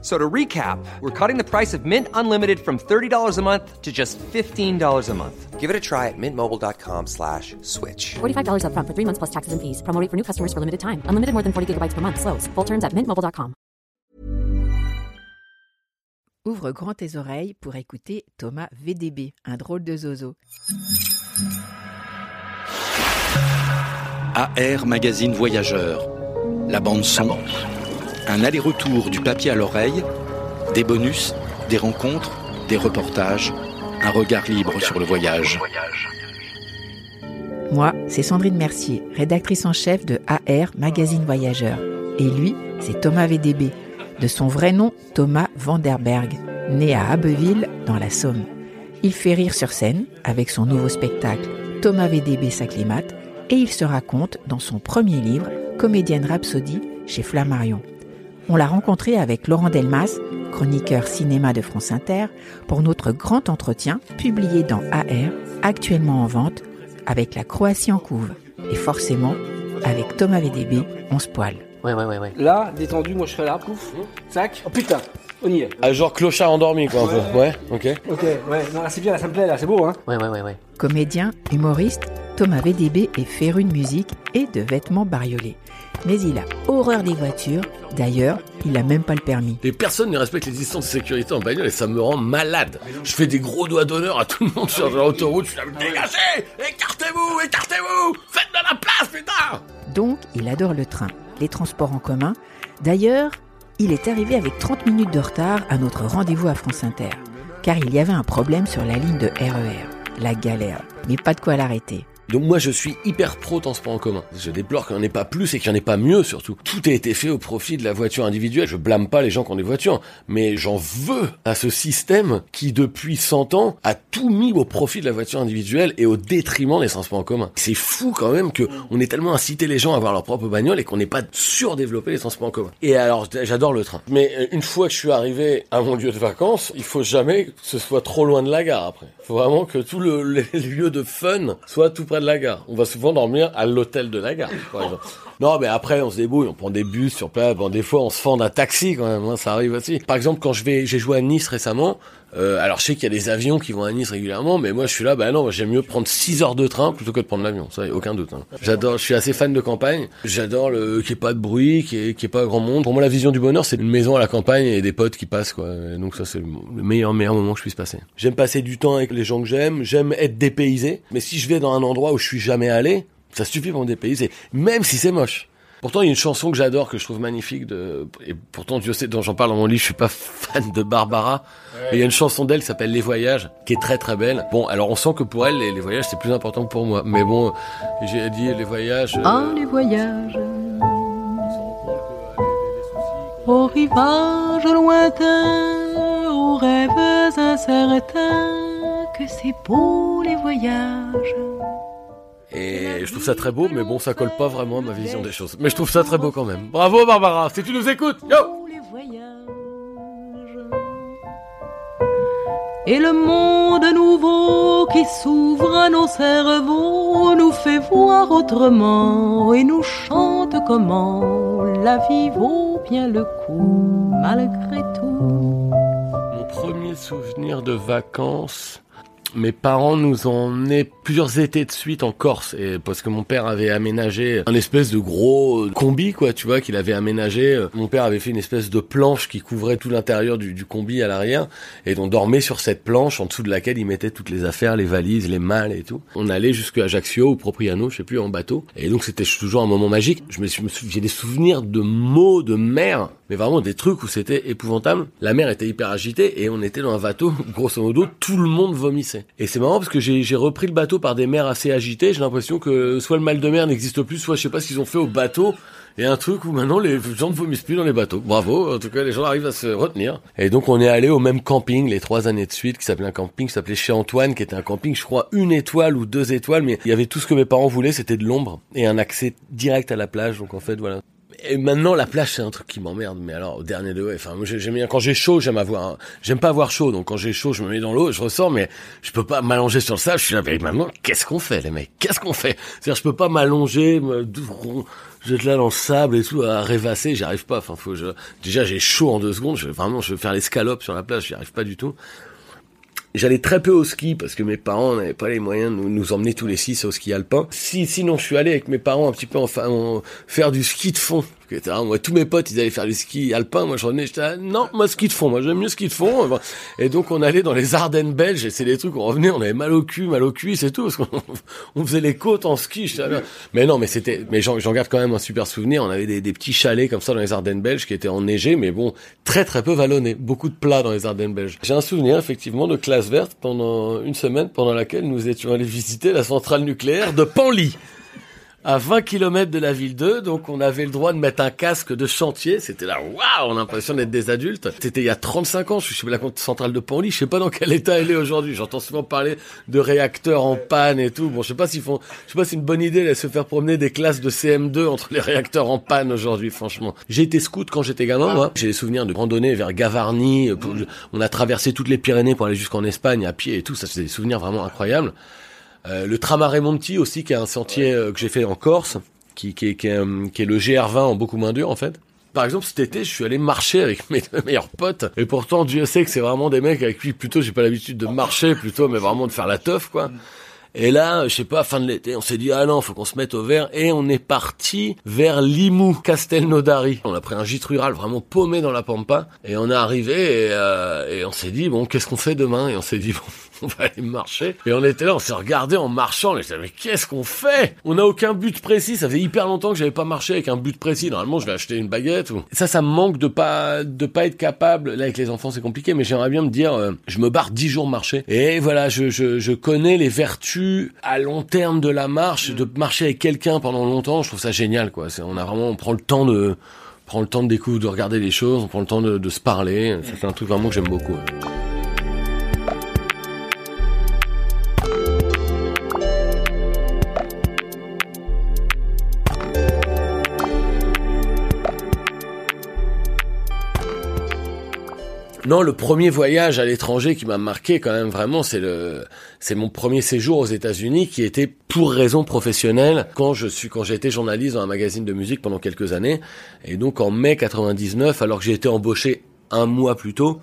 So to recap, we're cutting the price of Mint Unlimited from $30 a month to just $15 a month. Give it a try at mintmobile.com slash switch. $45 upfront for three months plus taxes and fees. Promo rate for new customers for limited time. Unlimited more than 40 gigabytes per month. Slows. Full terms at mintmobile.com. Ouvre grand tes oreilles pour écouter Thomas VDB, un drôle de zozo. AR Magazine Voyageur. La bande son. Un aller-retour du papier à l'oreille. Des bonus, des rencontres, des reportages. Un regard libre sur le voyage. Moi, c'est Sandrine Mercier, rédactrice en chef de AR Magazine Voyageur. Et lui, c'est Thomas VDB, de son vrai nom Thomas Vanderberg, né à Abbeville, dans la Somme. Il fait rire sur scène avec son nouveau spectacle Thomas VDB s'acclimate et il se raconte dans son premier livre Comédienne Rhapsodie chez Flammarion. On l'a rencontré avec Laurent Delmas, chroniqueur cinéma de France Inter, pour notre grand entretien publié dans AR, actuellement en vente, avec la Croatie en couve. Et forcément, avec Thomas VDB, on se poile. Ouais, ouais, ouais, ouais. Là, détendu, moi je serai là, pouf, sac. Oh putain, on y est. Ah, genre clochard endormi, quoi, un peu. Ouais, ok. Ok, ouais, non, là c'est bien, là ça me plaît, là c'est beau, hein. Ouais, ouais, ouais, ouais. Comédien, humoriste, Thomas VDB est féru de musique et de vêtements bariolés. Mais il a horreur des voitures. D'ailleurs, il n'a même pas le permis. Et personne ne respecte les distances de sécurité en bagnole et ça me rend malade. Je fais des gros doigts d'honneur à tout le monde sur l'autoroute. Je suis là, dégagez Écartez-vous Écartez-vous Faites de la place, putain Donc, il adore le train, les transports en commun. D'ailleurs, il est arrivé avec 30 minutes de retard à notre rendez-vous à France Inter. Car il y avait un problème sur la ligne de RER. La galère. Mais pas de quoi l'arrêter. Donc moi je suis hyper pro transport en commun. Je déplore qu'il n'y en ait pas plus et qu'il n'y en ait pas mieux surtout. Tout a été fait au profit de la voiture individuelle. Je blâme pas les gens qui ont des voitures, mais j'en veux à ce système qui depuis 100 ans a tout mis au profit de la voiture individuelle et au détriment des transports en commun. C'est fou quand même que on ait tellement incité les gens à avoir leur propre bagnole et qu'on n'ait pas surdéveloppé les transports en commun. Et alors j'adore le train. Mais euh, une fois que je suis arrivé à mon lieu de vacances, il faut jamais que ce soit trop loin de la gare après. Faut vraiment que tout le, les lieux de fun soit tout près de la gare. On va souvent dormir à l'hôtel de la gare. Non, mais après, on se débrouille, on prend des bus sur place. Des fois, on se fend d'un taxi quand même, hein, ça arrive aussi. Par exemple, quand je vais, j'ai joué à Nice récemment. Euh, alors, je sais qu'il y a des avions qui vont à Nice régulièrement, mais moi, je suis là, bah non, j'aime mieux prendre 6 heures de train plutôt que de prendre l'avion. Ça, y a aucun doute. hein. J'adore, je suis assez fan de campagne. J'adore le qu'il n'y ait pas de bruit, qu'il n'y ait, ait pas grand monde. Pour moi, la vision du bonheur, c'est une maison à la campagne et des potes qui passent, quoi. Donc ça, c'est le meilleur, meilleur moment que je puisse passer. J'aime passer du temps avec les gens que j'aime. J'aime être dépaysé. Mais si je vais dans un endroit où je suis jamais allé, ça suffit pour me dépayser, même si c'est moche. Pourtant, il y a une chanson que j'adore, que je trouve magnifique, de... et pourtant, Dieu sait, dont j'en parle dans mon livre, je suis pas fan de Barbara, mais il y a une chanson d'elle qui s'appelle Les Voyages, qui est très très belle. Bon, alors on sent que pour elle, les, les voyages, c'est plus important que pour moi. Mais bon, j'ai dit les voyages... euh, Ah, les voyages Au rivage lointain, aux rêves incertains, que c'est beau les voyages. Et je trouve ça très beau, mais bon, ça colle pas vraiment à ma vision des choses. Mais je trouve ça très beau quand même. Bravo Barbara, si tu nous écoutes, yo. Et le monde nouveau qui s'ouvre à nos cerveaux nous fait voir autrement et nous chante comment la vie vaut bien le coup malgré tout. Mon premier souvenir de vacances, mes parents nous ont plusieurs étés de suite en Corse, et parce que mon père avait aménagé un espèce de gros combi, quoi, tu vois, qu'il avait aménagé. Euh, Mon père avait fait une espèce de planche qui couvrait tout l'intérieur du, combi à l'arrière, et on dormait sur cette planche en dessous de laquelle il mettait toutes les affaires, les valises, les malles et tout. On allait jusqu'à Ajaccio ou Propriano, je sais plus, en bateau, et donc c'était toujours un moment magique. Je me suis- j'ai des souvenirs de mots de mer, mais vraiment des trucs où c'était épouvantable. La mer était hyper agitée et on était dans un bateau, grosso modo, tout le monde vomissait. Et c'est marrant parce que j'ai repris le bateau par des mers assez agitées. J'ai l'impression que soit le mal de mer n'existe plus, soit je sais pas ce qu'ils ont fait au bateau. Et un truc où maintenant les gens ne vomissent plus dans les bateaux. Bravo, en tout cas les gens arrivent à se retenir. Et donc on est allé au même camping les trois années de suite, qui s'appelait un camping, qui s'appelait chez Antoine, qui était un camping, je crois, une étoile ou deux étoiles, mais il y avait tout ce que mes parents voulaient, c'était de l'ombre et un accès direct à la plage. Donc en fait voilà. Et maintenant, la plage, c'est un truc qui m'emmerde. Mais alors, au dernier degré, enfin, moi, j'aime bien, quand j'ai chaud, j'aime avoir, j'aime pas avoir chaud. Donc, quand j'ai chaud, je me mets dans l'eau, je ressors, mais je peux pas m'allonger sur le sable. Je suis là, mais maintenant, qu'est-ce qu'on fait, les mecs? Qu'est-ce qu'on fait? C'est-à-dire, je peux pas m'allonger, me, j'être là dans le sable et tout, à rêvasser, j'y arrive pas. Enfin, faut, je, déjà, j'ai chaud en deux secondes. Vraiment, je veux faire l'escalope sur la plage, j'y arrive pas du tout. J'allais très peu au ski parce que mes parents n'avaient pas les moyens de nous, emmener tous les six au ski alpin. Si, sinon, je suis allé avec mes parents un petit peu en, faire du ski de fond moi, tous mes potes, ils allaient faire du ski alpin. Moi, j'en ai, j'étais non, moi, ski de fond. Moi, j'aime mieux ski de fond. Et donc, on allait dans les Ardennes belges et c'est des trucs, on revenait, on avait mal au cul, mal au cuisse et tout, parce qu'on on faisait les côtes en ski. Mais non, mais c'était, mais j'en garde quand même un super souvenir. On avait des, des, petits chalets comme ça dans les Ardennes belges qui étaient enneigés, mais bon, très très peu vallonnés. Beaucoup de plats dans les Ardennes belges. J'ai un souvenir, effectivement, de classe verte pendant une semaine pendant laquelle nous étions allés visiter la centrale nucléaire de Panly à 20 km de la ville 2, donc on avait le droit de mettre un casque de chantier. C'était là, waouh, on a l'impression d'être des adultes. C'était il y a 35 ans, je suis chez la centrale de Panly, je sais pas dans quel état elle est aujourd'hui. J'entends souvent parler de réacteurs en panne et tout. Bon, je sais pas s'ils font, je sais pas si c'est une bonne idée de se faire promener des classes de CM2 entre les réacteurs en panne aujourd'hui, franchement. J'ai été scout quand j'étais gamin, moi. J'ai des souvenirs de randonnée vers Gavarnie. On a traversé toutes les Pyrénées pour aller jusqu'en Espagne à pied et tout. Ça, c'est des souvenirs vraiment incroyables. Euh, le Tramare Monti aussi, qui est un sentier euh, que j'ai fait en Corse, qui, qui, qui, est, euh, qui est le GR20 en beaucoup moins dur en fait. Par exemple, cet été, je suis allé marcher avec mes deux meilleurs potes. Et pourtant, Dieu sait que c'est vraiment des mecs avec qui plutôt j'ai pas l'habitude de marcher plutôt, mais vraiment de faire la teuf, quoi. Et là, je sais pas, fin de l'été, on s'est dit ah non, faut qu'on se mette au vert et on est parti vers Limoux, Castelnaudary. On a pris un gîte rural vraiment paumé dans la pampa et on est arrivé et, et on s'est dit bon, qu'est-ce qu'on fait demain? Et on s'est dit bon, on va aller marcher. Et on était là, on s'est regardé en marchant. Était mais qu'est-ce qu'on fait? On n'a aucun but précis. Ça fait hyper longtemps que j'avais pas marché avec un but précis. Normalement, je vais acheter une baguette. Ou... Ça, ça me manque de pas de pas être capable. Là, avec les enfants, c'est compliqué, mais j'aimerais bien me dire, euh, je me barre dix jours marcher. Et voilà, je, je, je connais les vertus à long terme de la marche, de marcher avec quelqu'un pendant longtemps. Je trouve ça génial, quoi. On a vraiment, on prend le temps de prend le temps de découvrir, de regarder les choses, on prend le temps de, de se parler. C'est un truc vraiment que j'aime beaucoup. Non, le premier voyage à l'étranger qui m'a marqué quand même vraiment, c'est le, c'est mon premier séjour aux États-Unis qui était pour raison professionnelle quand je suis, quand j'ai été journaliste dans un magazine de musique pendant quelques années. Et donc en mai 99, alors que j'ai été embauché un mois plus tôt,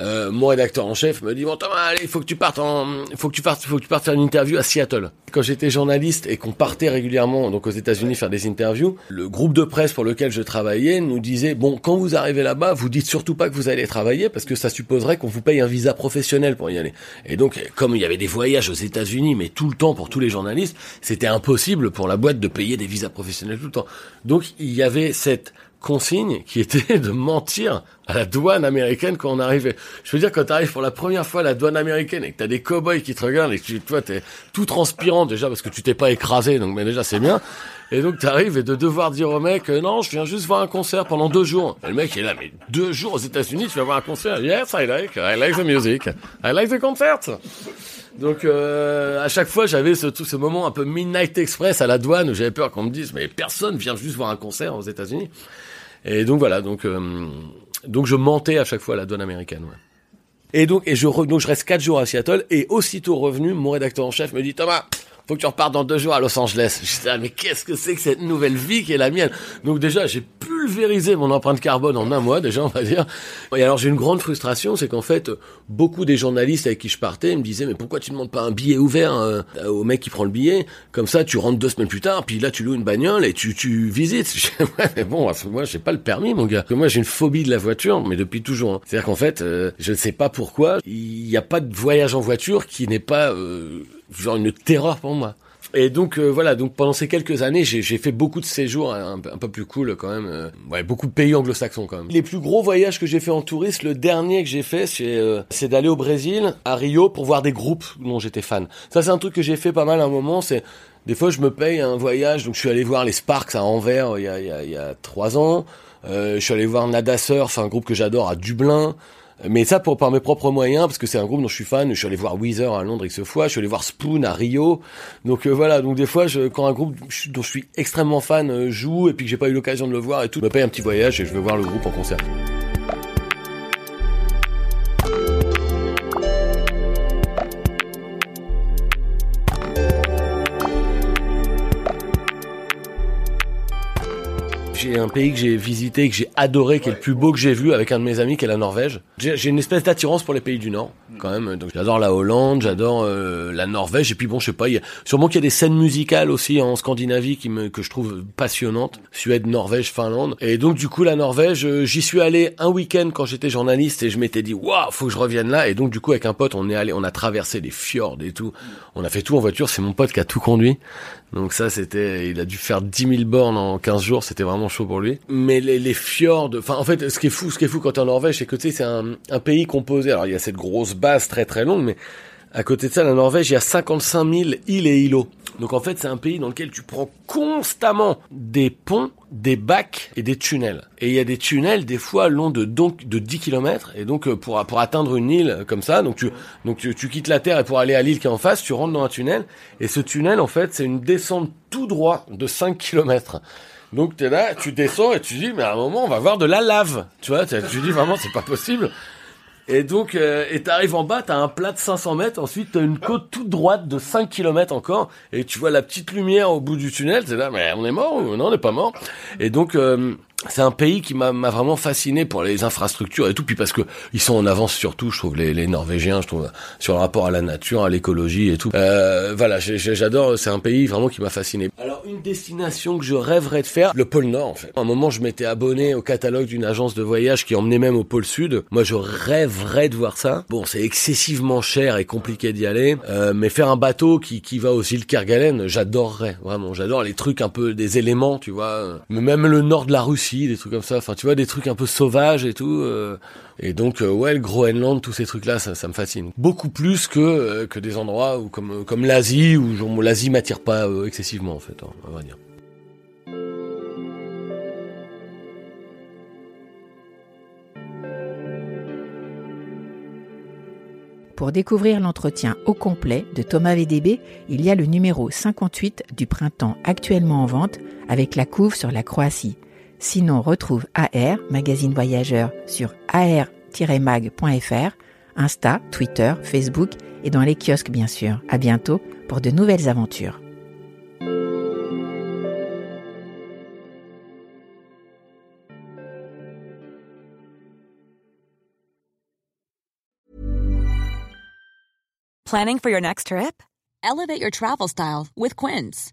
euh, mon rédacteur en chef me dit bon Thomas allez il faut que tu partes en faut que tu partes faut que tu partes faire une interview à Seattle. Quand j'étais journaliste et qu'on partait régulièrement donc aux États-Unis faire des interviews, le groupe de presse pour lequel je travaillais nous disait bon quand vous arrivez là-bas vous dites surtout pas que vous allez travailler parce que ça supposerait qu'on vous paye un visa professionnel pour y aller. Et donc comme il y avait des voyages aux États-Unis mais tout le temps pour tous les journalistes, c'était impossible pour la boîte de payer des visas professionnels tout le temps. Donc il y avait cette consigne qui était de mentir à la douane américaine quand on arrivait. Je veux dire, quand tu arrives pour la première fois à la douane américaine et que t'as des cow-boys qui te regardent et que tu, toi, t'es tout transpirant déjà parce que tu t'es pas écrasé, donc mais déjà c'est bien. Et donc t'arrives et de devoir dire au mec, euh, non, je viens juste voir un concert pendant deux jours. Et le mec est là, mais deux jours aux États-Unis, tu vas voir un concert. Yes, I like, I like the music, I like the concert. Donc euh, à chaque fois, j'avais ce, tout ce moment un peu Midnight Express à la douane où j'avais peur qu'on me dise, mais personne vient juste voir un concert aux États-Unis. Et donc voilà, donc euh, donc je mentais à chaque fois à la douane américaine. Ouais. Et donc et je donc je reste quatre jours à Seattle et aussitôt revenu, mon rédacteur en chef me dit Thomas, faut que tu repartes dans deux jours à Los Angeles. Je dis, ah, mais qu'est-ce que c'est que cette nouvelle vie qui est la mienne? Donc déjà, j'ai pulvérisé mon empreinte carbone en un mois, déjà, on va dire. Et alors, j'ai une grande frustration, c'est qu'en fait, beaucoup des journalistes avec qui je partais me disaient, mais pourquoi tu ne demandes pas un billet ouvert euh, au mec qui prend le billet? Comme ça, tu rentres deux semaines plus tard, puis là, tu loues une bagnole et tu, tu visites. ouais, mais bon, moi, j'ai pas le permis, mon gars. moi, j'ai une phobie de la voiture, mais depuis toujours. Hein. C'est-à-dire qu'en fait, euh, je ne sais pas pourquoi, il n'y a pas de voyage en voiture qui n'est pas... Euh, genre une terreur pour moi. Et donc euh, voilà, donc pendant ces quelques années, j'ai fait beaucoup de séjours un, peu plus cool quand même. Euh, ouais, beaucoup de pays anglo-saxons quand même. Les plus gros voyages que j'ai fait en touriste, le dernier que j'ai fait, c'est euh, d'aller au Brésil, à Rio, pour voir des groupes dont j'étais fan. Ça, c'est un truc que j'ai fait pas mal à un moment. C'est des fois, je me paye un voyage. Donc, je suis allé voir les Sparks à Anvers il y a, il y a, il y a trois ans. je suis allé voir Nada Surf, un groupe que j'adore à Dublin. Mais ça pour par mes propres moyens, parce que c'est un groupe dont je suis fan. Je suis allé voir Weezer à Londres X fois, je suis allé voir Spoon à Rio. Donc euh, voilà, donc des fois, je, quand un groupe dont je suis extrêmement fan euh, joue et puis que j'ai pas eu l'occasion de le voir et tout, je me paye un petit voyage et je vais voir le groupe en concert. J'ai un pays que j'ai visité, que j'ai adoré, qui est le plus beau que j'ai vu avec un de mes amis, qui est la Norvège. J'ai une espèce d'attirance pour les pays du Nord, quand même. Donc j'adore la Hollande, j'adore euh, la Norvège, et puis bon, je sais pas, y a, sûrement qu'il y a des scènes musicales aussi en Scandinavie qui me, que je trouve passionnantes. Suède, Norvège, Finlande. Et donc du coup, la Norvège, euh, j'y suis allé un week-end quand j'étais journaliste et je m'étais dit, waouh, faut que je revienne là. Et donc du coup, avec un pote, on est allé, on a traversé les fjords et tout. On a fait tout en voiture. C'est mon pote qui a tout conduit. Donc ça, c'était, il a dû faire 10 000 bornes en 15 jours. C'était vraiment chaud pour lui. Mais les, les fjords, enfin, en fait, ce qui est fou, ce qui est fou quand t'es en Norvège, c'est que tu sais, c'est un, pays composé. Alors, il y a cette grosse base très très longue, mais à côté de ça, la Norvège, il y a 55 000 îles et îlots. Donc en fait, c'est un pays dans lequel tu prends constamment des ponts, des bacs et des tunnels. Et il y a des tunnels des fois longs de donc de 10 km et donc euh, pour pour atteindre une île comme ça, donc tu donc tu, tu quittes la terre et pour aller à l'île qui est en face, tu rentres dans un tunnel et ce tunnel en fait, c'est une descente tout droit de 5 km. Donc tu es là, tu descends et tu dis mais à un moment on va voir de la lave. Tu vois, tu dis vraiment c'est pas possible. Et donc, euh, et t'arrives en bas, t'as un plat de 500 mètres, ensuite t'as une côte toute droite de 5 km encore, et tu vois la petite lumière au bout du tunnel, c'est là, mais on est mort ou non, on n'est pas mort? Et donc, euh, c'est un pays qui m'a vraiment fasciné pour les infrastructures et tout, puis parce que ils sont en avance surtout, je trouve les, les Norvégiens, je trouve sur le rapport à la nature, à l'écologie et tout. Euh, voilà, j'adore, c'est un pays vraiment qui m'a fasciné. Alors une destination que je rêverais de faire, le pôle Nord en fait. À un moment, je m'étais abonné au catalogue d'une agence de voyage qui emmenait même au pôle Sud. Moi, je rêverais de voir ça. Bon, c'est excessivement cher et compliqué d'y aller, euh, mais faire un bateau qui qui va aux îles Kerguelen, j'adorerais vraiment. J'adore les trucs un peu des éléments, tu vois. Mais même le nord de la Russie des trucs comme ça. Enfin, tu vois, des trucs un peu sauvages et tout. Euh. et donc, euh, ouais, le Groenland, tous ces trucs-là, ça, me fascine. Beaucoup plus que euh, que des endroits où, comme comme l'Asie, où l'Asie m'attire pas excessivement, en fait, hein, on va dire. Pour découvrir l'entretien au complet de Thomas VDB, il y a le numéro 58 du printemps actuellement en vente avec la couve sur la Croatie. Sinon, retrouve AR, magazine voyageur, sur ar-mag.fr, Insta, Twitter, Facebook et dans les kiosques bien sûr. À bientôt pour de nouvelles aventures. Planning for your next trip? Elevate your travel style with Quince.